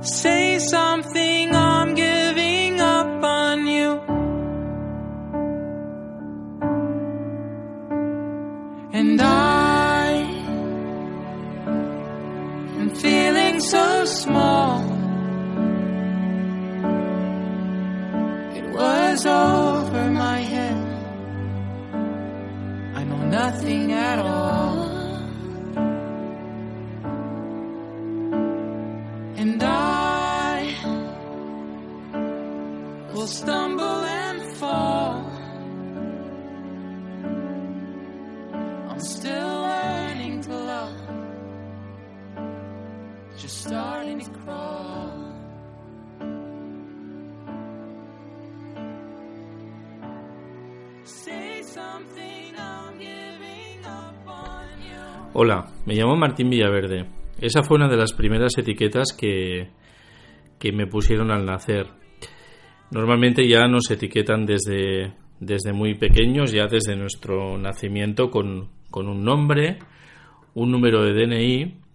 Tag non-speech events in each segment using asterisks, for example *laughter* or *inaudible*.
Say something, I'm giving up on you. And I am feeling so small. It was over my head. I know nothing at all. Starting to crawl. Hola, me llamo Martín Villaverde. Esa fue una de las primeras etiquetas que, que me pusieron al nacer. Normalmente ya nos etiquetan desde, desde muy pequeños, ya desde nuestro nacimiento, con, con un nombre, un número de DNI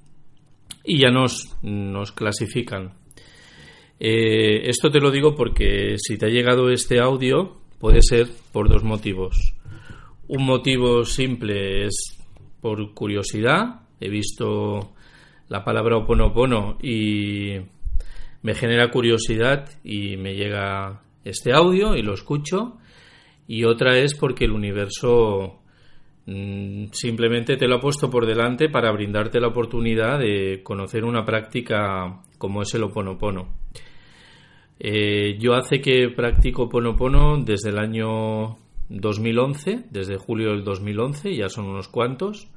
y ya nos, nos clasifican. Eh, esto te lo digo porque si te ha llegado este audio puede ser por dos motivos. Un motivo simple es por curiosidad. He visto la palabra oponopono y me genera curiosidad y me llega este audio y lo escucho. Y otra es porque el universo simplemente te lo ha puesto por delante para brindarte la oportunidad de conocer una práctica como es el oponopono. Eh, yo hace que practico oponopono desde el año 2011, desde julio del 2011, ya son unos cuantos.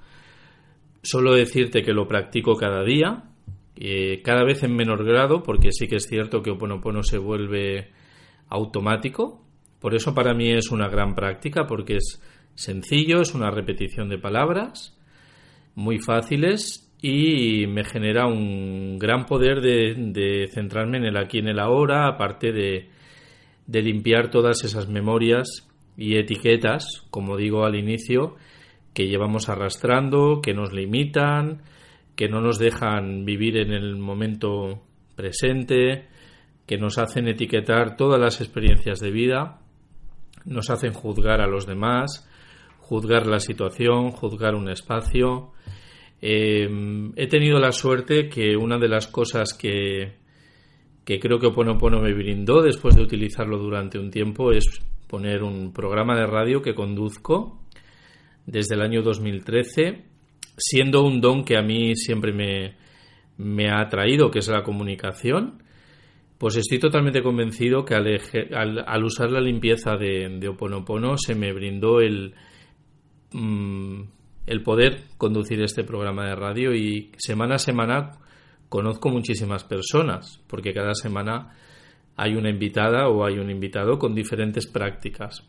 Solo decirte que lo practico cada día, eh, cada vez en menor grado, porque sí que es cierto que Oponopono se vuelve automático. Por eso para mí es una gran práctica, porque es sencillo, es una repetición de palabras, muy fáciles y me genera un gran poder de, de centrarme en el aquí en el ahora, aparte de, de limpiar todas esas memorias y etiquetas, como digo al inicio, que llevamos arrastrando, que nos limitan, que no nos dejan vivir en el momento presente, que nos hacen etiquetar todas las experiencias de vida, nos hacen juzgar a los demás, juzgar la situación, juzgar un espacio. Eh, he tenido la suerte que una de las cosas que, que creo que Oponopono me brindó después de utilizarlo durante un tiempo es poner un programa de radio que conduzco desde el año 2013, siendo un don que a mí siempre me, me ha atraído, que es la comunicación, pues estoy totalmente convencido que al, al- al usar la limpieza de, de Oponopono se me brindó el, mm, el poder conducir este programa de radio y semana a semana conozco muchísimas personas, porque cada semana hay una invitada o hay un invitado con diferentes prácticas.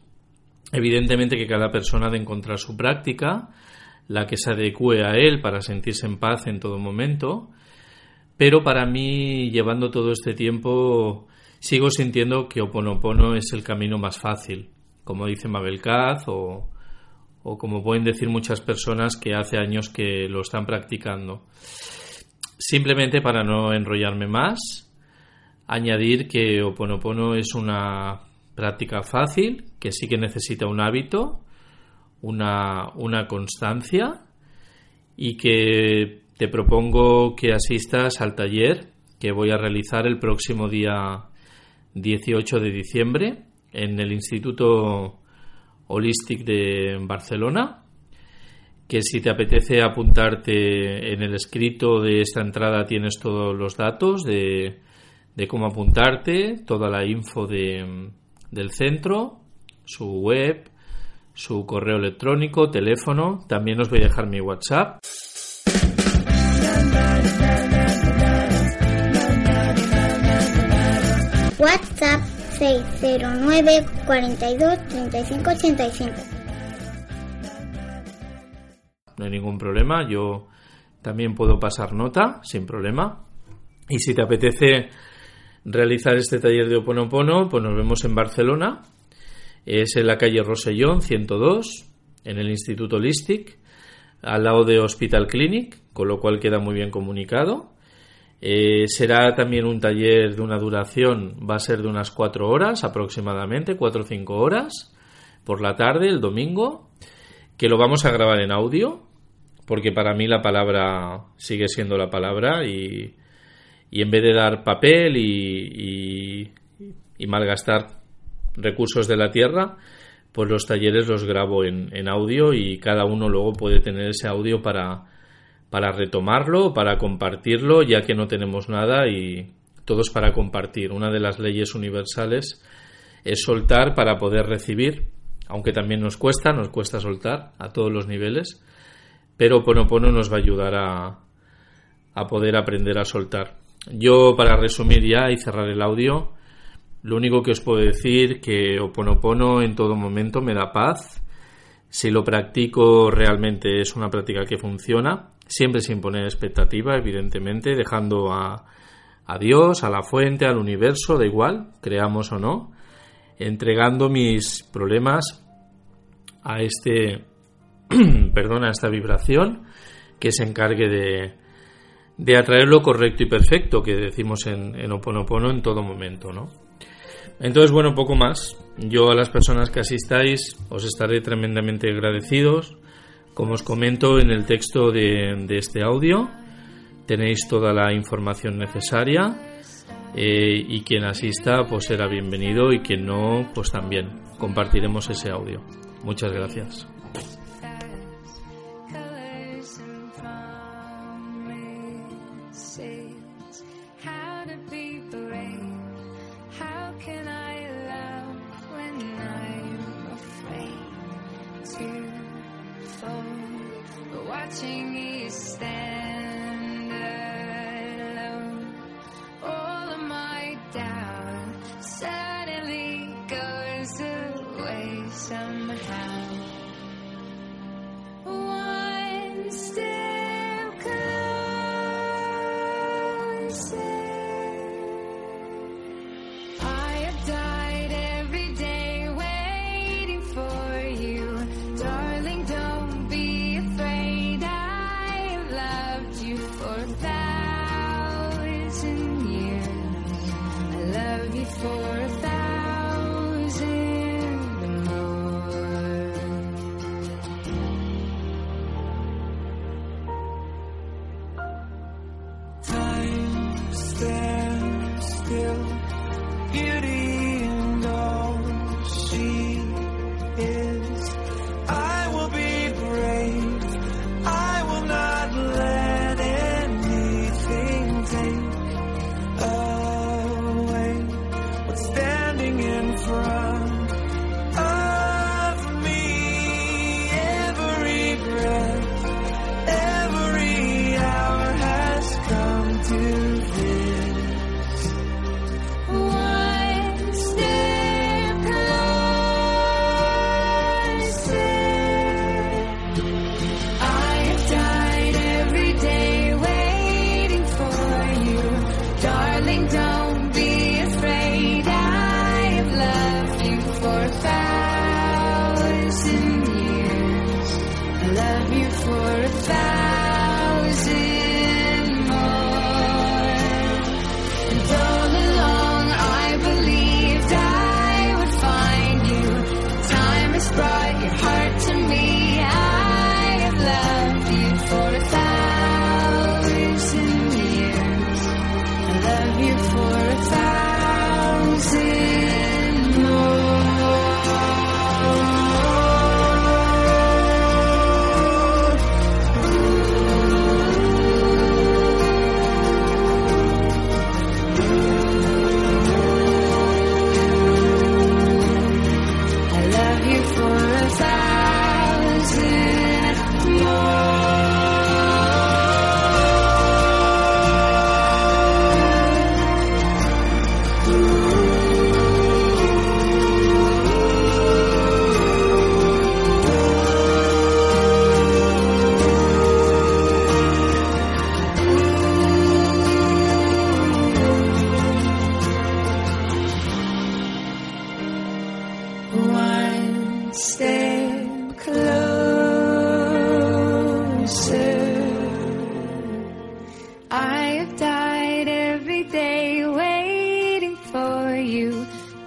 Evidentemente que cada persona ha de encontrar su práctica, la que se adecue a él para sentirse en paz en todo momento, pero para mí, llevando todo este tiempo, sigo sintiendo que Oponopono es el camino más fácil, como dice Mabel Caz o, o como pueden decir muchas personas que hace años que lo están practicando. Simplemente para no enrollarme más, añadir que Oponopono es una práctica fácil, que sí que necesita un hábito, una, una constancia y que te propongo que asistas al taller que voy a realizar el próximo día 18 de diciembre en el Instituto Holistic de Barcelona que si te apetece apuntarte en el escrito de esta entrada tienes todos los datos de, de cómo apuntarte, toda la info de, del centro, su web, su correo electrónico, teléfono. También os voy a dejar mi WhatsApp. WhatsApp 609 42 35 85. No hay ningún problema, yo también puedo pasar nota sin problema. Y si te apetece realizar este taller de Oponopono, pues nos vemos en Barcelona. Es en la calle Rosellón 102, en el Instituto Listic, al lado de Hospital Clinic, con lo cual queda muy bien comunicado. Eh, será también un taller de una duración, va a ser de unas cuatro horas aproximadamente, cuatro o cinco horas, por la tarde, el domingo, que lo vamos a grabar en audio, porque para mí la palabra sigue siendo la palabra y, en vez de dar papel y, malgastar recursos de la tierra, pues los talleres los grabo en audio y cada uno luego puede tener ese audio para para retomarlo, para compartirlo, ya que no tenemos nada y todos para compartir. Una de las leyes universales es soltar para poder recibir, aunque también nos cuesta, nos cuesta soltar a todos los niveles, pero Ponopono nos va a ayudar a, a poder aprender a soltar. Yo, para resumir ya y cerrar el audio, lo único que os puedo decir que Oponopono en todo momento me da paz. Si lo practico realmente es una práctica que funciona siempre sin poner expectativa, evidentemente, dejando a, a Dios, a la fuente, al universo, da igual, creamos o no, entregando mis problemas a este, *clears throat* perdón, a esta vibración que se encargue de, de atraer lo correcto y perfecto que decimos en, en Oponopono en todo momento, ¿no? Entonces, bueno, poco más. Yo a las personas que asistáis os estaré tremendamente agradecidos como os comento en el texto de, este audio, tenéis toda la información necesaria eh, y quien asista pues será bienvenido y quien no pues también compartiremos ese audio. Muchas gracias. Doubt suddenly goes away somehow. Beauty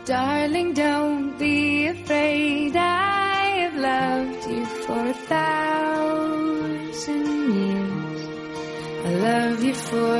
Darling, don't be afraid. I have loved you for a thousand years. I love you for